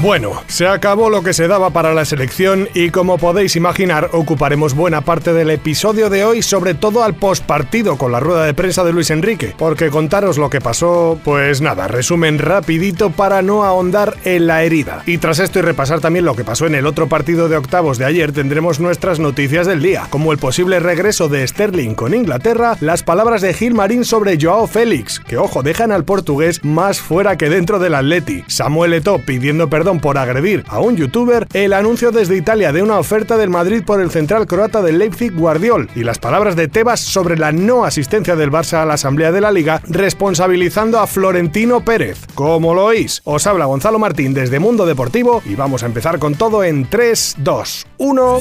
Bueno, se acabó lo que se daba para la selección y como podéis imaginar ocuparemos buena parte del episodio de hoy sobre todo al postpartido con la rueda de prensa de Luis Enrique, porque contaros lo que pasó, pues nada, resumen rapidito para no ahondar en la herida. Y tras esto y repasar también lo que pasó en el otro partido de octavos de ayer tendremos nuestras noticias del día, como el posible regreso de Sterling con Inglaterra, las palabras de Gil Marín sobre Joao Félix, que ojo, dejan al portugués más fuera que dentro del Atleti, Samuel Eto'o pidiendo perdón por agredir a un youtuber, el anuncio desde Italia de una oferta del Madrid por el central croata del Leipzig Guardiol y las palabras de Tebas sobre la no asistencia del Barça a la Asamblea de la Liga, responsabilizando a Florentino Pérez. Como lo oís, os habla Gonzalo Martín desde Mundo Deportivo y vamos a empezar con todo en 3, 2, 1.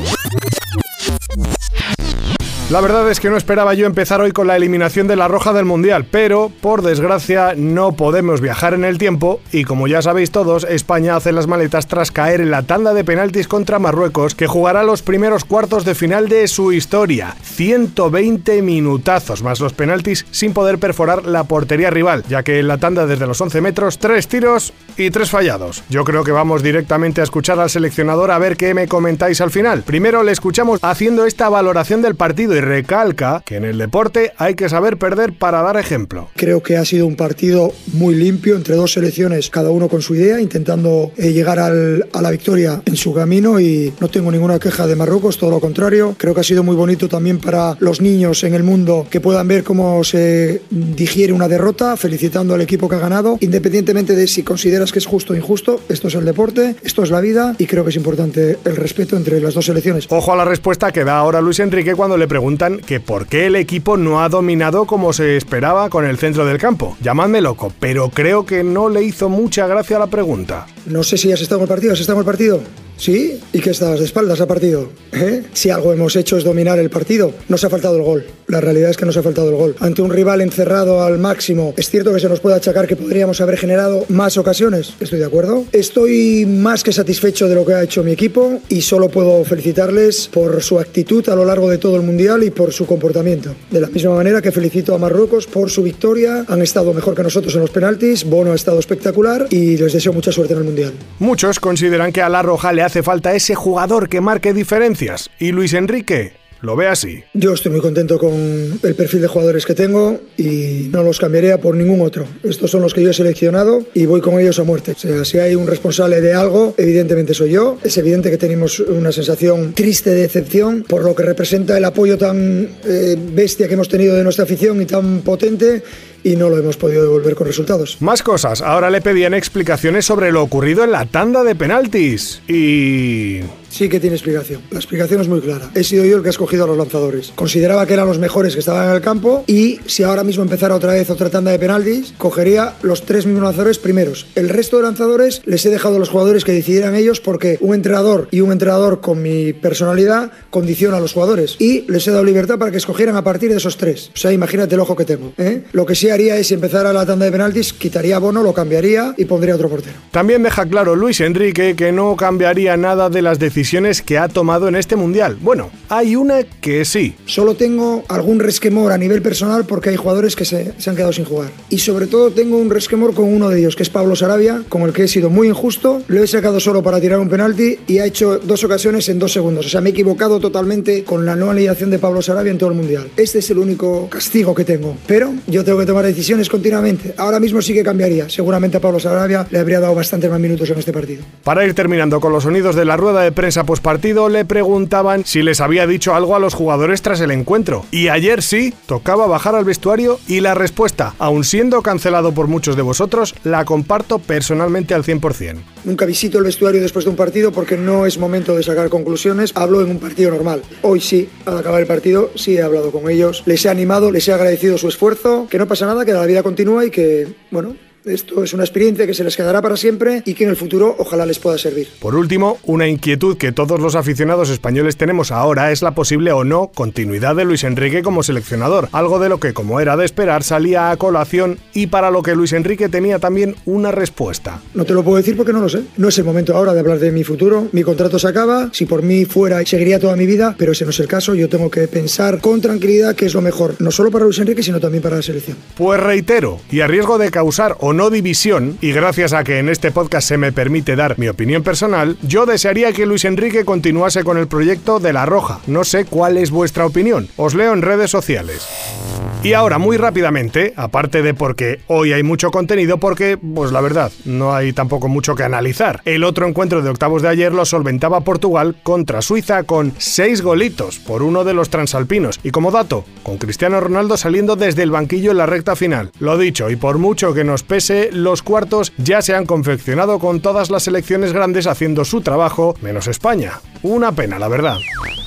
La verdad es que no esperaba yo empezar hoy con la eliminación de la roja del Mundial, pero por desgracia no podemos viajar en el tiempo y como ya sabéis todos, España hace las maletas tras caer en la tanda de penaltis contra Marruecos que jugará los primeros cuartos de final de su historia. 120 minutazos más los penaltis sin poder perforar la portería rival, ya que en la tanda desde los 11 metros, tres tiros y tres fallados. Yo creo que vamos directamente a escuchar al seleccionador a ver qué me comentáis al final. Primero le escuchamos haciendo esta valoración del partido y recalca que en el deporte hay que saber perder para dar ejemplo. Creo que ha sido un partido muy limpio entre dos selecciones, cada uno con su idea, intentando eh, llegar al, a la victoria en su camino y no tengo ninguna queja de Marruecos, todo lo contrario. Creo que ha sido muy bonito también para los niños en el mundo que puedan ver cómo se digiere una derrota, felicitando al equipo que ha ganado, independientemente de si consideras que es justo o injusto. Esto es el deporte, esto es la vida y creo que es importante el respeto entre las dos selecciones. Ojo a la respuesta que da ahora Luis Enrique cuando le pregunta preguntan que por qué el equipo no ha dominado como se esperaba con el centro del campo. Llamadme loco, pero creo que no le hizo mucha gracia la pregunta. No sé si has estado en el partido, ¿has estado en el partido? ¿Sí? ¿Y qué estabas de espaldas al partido? ¿Eh? Si algo hemos hecho es dominar el partido, nos ha faltado el gol. La realidad es que nos ha faltado el gol. Ante un rival encerrado al máximo, es cierto que se nos puede achacar que podríamos haber generado más ocasiones. Estoy de acuerdo. Estoy más que satisfecho de lo que ha hecho mi equipo y solo puedo felicitarles por su actitud a lo largo de todo el Mundial y por su comportamiento. De la misma manera que felicito a Marruecos por su victoria. Han estado mejor que nosotros en los penaltis. Bono ha estado espectacular y les deseo mucha suerte en el Mundial. Muchos consideran que a la Roja le hace falta ese jugador que marque diferencias. Y Luis Enrique lo ve así. Yo estoy muy contento con el perfil de jugadores que tengo y no los cambiaría por ningún otro. Estos son los que yo he seleccionado y voy con ellos a muerte. O sea, si hay un responsable de algo, evidentemente soy yo. Es evidente que tenemos una sensación triste de decepción por lo que representa el apoyo tan eh, bestia que hemos tenido de nuestra afición y tan potente y no lo hemos podido devolver con resultados. Más cosas. Ahora le pedían explicaciones sobre lo ocurrido en la tanda de penaltis. Y sí que tiene explicación. La explicación es muy clara. He sido yo el que ha escogido a los lanzadores. Consideraba que eran los mejores que estaban en el campo y si ahora mismo empezara otra vez otra tanda de penaltis, cogería los tres mismos lanzadores primeros. El resto de lanzadores les he dejado a los jugadores que decidieran ellos porque un entrenador y un entrenador con mi personalidad condiciona a los jugadores y les he dado libertad para que escogieran a partir de esos tres. O sea, imagínate el ojo que tengo. ¿eh? Lo que sí haría es si empezara la tanda de penaltis, quitaría a Bono, lo cambiaría y pondría otro portero. También deja claro Luis Enrique que no cambiaría nada de las decisiones que ha tomado en este mundial. Bueno, hay una que sí. Solo tengo algún resquemor a nivel personal porque hay jugadores que se, se han quedado sin jugar. Y sobre todo tengo un resquemor con uno de ellos, que es Pablo Sarabia, con el que he sido muy injusto. Lo he sacado solo para tirar un penalti y ha hecho dos ocasiones en dos segundos. O sea, me he equivocado totalmente con la no alineación de Pablo Sarabia en todo el mundial. Este es el único castigo que tengo. Pero yo tengo que tomar decisiones continuamente. Ahora mismo sí que cambiaría. Seguramente a Pablo Sarabia le habría dado bastante más minutos en este partido. Para ir terminando con los sonidos de la rueda de prensa postpartido, le preguntaban si les había dicho algo a los jugadores tras el encuentro. Y ayer sí, tocaba bajar al vestuario y la respuesta, aun siendo cancelado por muchos de vosotros, la comparto personalmente al 100%. Nunca visito el vestuario después de un partido porque no es momento de sacar conclusiones. Hablo en un partido normal. Hoy sí, al acabar el partido, sí he hablado con ellos. Les he animado, les he agradecido su esfuerzo, que no pasa nada, que la vida continúa y que, bueno, Esto es una experiencia que se les quedará para siempre y que en el futuro ojalá les pueda servir. Por último, una inquietud que todos los aficionados españoles tenemos ahora es la posible o no continuidad de Luis Enrique como seleccionador, algo de lo que, como era de esperar, salía a colación y para lo que Luis Enrique tenía también una respuesta. No te lo puedo decir porque no lo sé. No es el momento ahora de hablar de mi futuro. Mi contrato se acaba. Si por mí fuera, seguiría toda mi vida, pero ese no es el caso. Yo tengo que pensar con tranquilidad qué es lo mejor, no solo para Luis Enrique, sino también para la selección. Pues reitero, y a riesgo de causar o no división, y gracias a que en este podcast se me permite dar mi opinión personal, yo desearía que Luis Enrique continuase con el proyecto de La Roja. No sé cuál es vuestra opinión. Os leo en redes sociales. Y ahora, muy rápidamente, aparte de porque hoy hay mucho contenido, porque, pues la verdad, no hay tampoco mucho que analizar. El otro encuentro de octavos de ayer lo solventaba Portugal contra Suiza con seis golitos por uno de los transalpinos. Y como dato, con Cristiano Ronaldo saliendo desde el banquillo en la recta final. Lo dicho, y por mucho que nos pese, los cuartos ya se han confeccionado con todas las selecciones grandes haciendo su trabajo, menos España. Una pena, la verdad.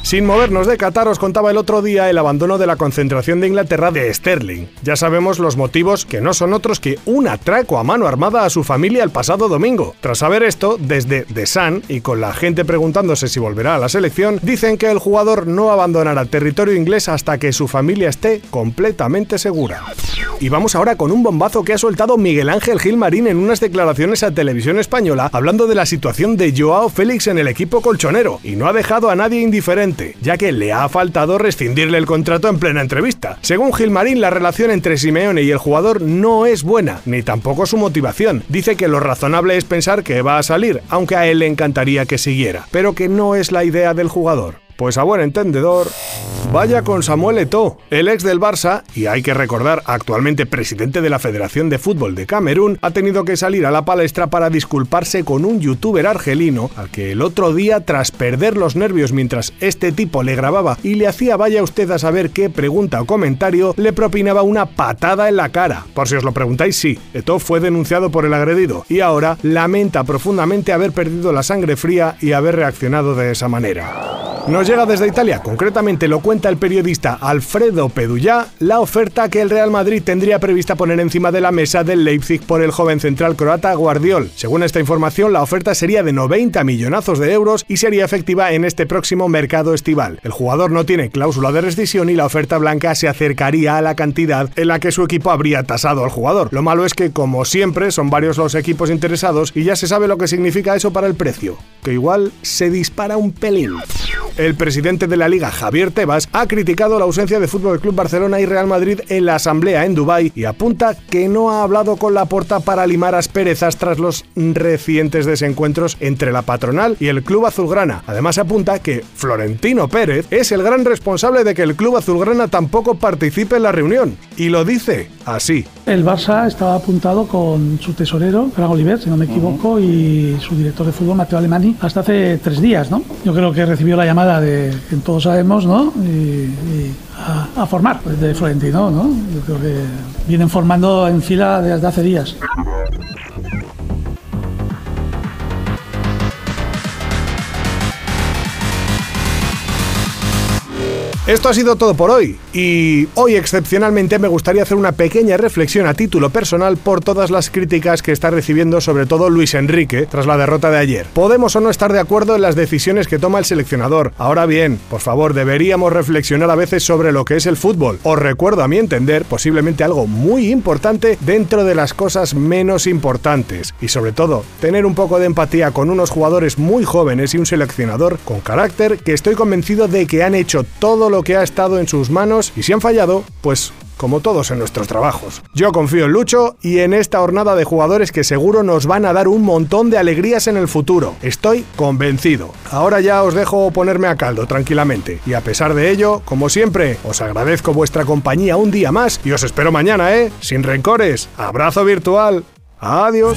Sin movernos de Qatar, os contaba el otro día el abandono de la concentración de Inglaterra de Sterling. Ya sabemos los motivos que no son otros que un atraco a mano armada a su familia el pasado domingo. Tras saber esto, desde The Sun y con la gente preguntándose si volverá a la selección, dicen que el jugador no abandonará territorio inglés hasta que su familia esté completamente segura. Y vamos ahora con un bombazo que ha soltado Miguel Ángel Gilmarín en unas declaraciones a Televisión Española hablando de la situación de Joao Félix en el equipo colchonero y no ha dejado a nadie indiferente, ya que le ha faltado rescindirle el contrato en plena entrevista. Según Gilmarín, la relación entre Simeone y el jugador no es buena, ni tampoco su motivación. Dice que lo razonable es pensar que va a salir, aunque a él le encantaría que siguiera, pero que no es la idea del jugador. Pues a buen entendedor, vaya con Samuel Eto'o, el ex del Barça, y hay que recordar, actualmente presidente de la Federación de Fútbol de Camerún, ha tenido que salir a la palestra para disculparse con un youtuber argelino al que el otro día, tras perder los nervios mientras este tipo le grababa y le hacía vaya usted a saber qué pregunta o comentario, le propinaba una patada en la cara. Por si os lo preguntáis, sí, Eto'o fue denunciado por el agredido y ahora lamenta profundamente haber perdido la sangre fría y haber reaccionado de esa manera. Nos llega desde Italia, concretamente lo cuenta el periodista Alfredo Pedullá, la oferta que el Real Madrid tendría prevista poner encima de la mesa del Leipzig por el joven central croata Guardiol. Según esta información, la oferta sería de 90 millonazos de euros y sería efectiva en este próximo mercado estival. El jugador no tiene cláusula de rescisión y la oferta blanca se acercaría a la cantidad en la que su equipo habría tasado al jugador. Lo malo es que, como siempre, son varios los equipos interesados y ya se sabe lo que significa eso para el precio, que igual se dispara un pelín. El presidente de la liga, Javier Tebas, ha criticado la ausencia de Fútbol Club Barcelona y Real Madrid en la asamblea en Dubái y apunta que no ha hablado con la porta para limar asperezas tras los recientes desencuentros entre la patronal y el club azulgrana. Además apunta que Florentino Pérez es el gran responsable de que el club azulgrana tampoco participe en la reunión y lo dice así. El Barça estaba apuntado con su tesorero, Fran Oliver, si no me equivoco, y su director de fútbol, Mateo Alemani, hasta hace tres días, ¿no? Yo creo que recibió la llamada de, que todos sabemos, ¿no? Y, y a, a, formar pues, de Florentino, ¿no? Yo creo que vienen formando en fila desde hace días. Esto ha sido todo por hoy y hoy excepcionalmente me gustaría hacer una pequeña reflexión a título personal por todas las críticas que está recibiendo sobre todo Luis Enrique tras la derrota de ayer. Podemos o no estar de acuerdo en las decisiones que toma el seleccionador. Ahora bien, por favor, deberíamos reflexionar a veces sobre lo que es el fútbol. Os recuerdo a mi entender posiblemente algo muy importante dentro de las cosas menos importantes y sobre todo tener un poco de empatía con unos jugadores muy jóvenes y un seleccionador con carácter que estoy convencido de que han hecho todo lo que ha estado en sus manos y si han fallado, pues como todos en nuestros trabajos. Yo confío en Lucho y en esta jornada de jugadores que seguro nos van a dar un montón de alegrías en el futuro. Estoy convencido. Ahora ya os dejo ponerme a caldo tranquilamente. Y a pesar de ello, como siempre, os agradezco vuestra compañía un día más y os espero mañana, ¿eh? Sin rencores. Abrazo virtual. Adiós.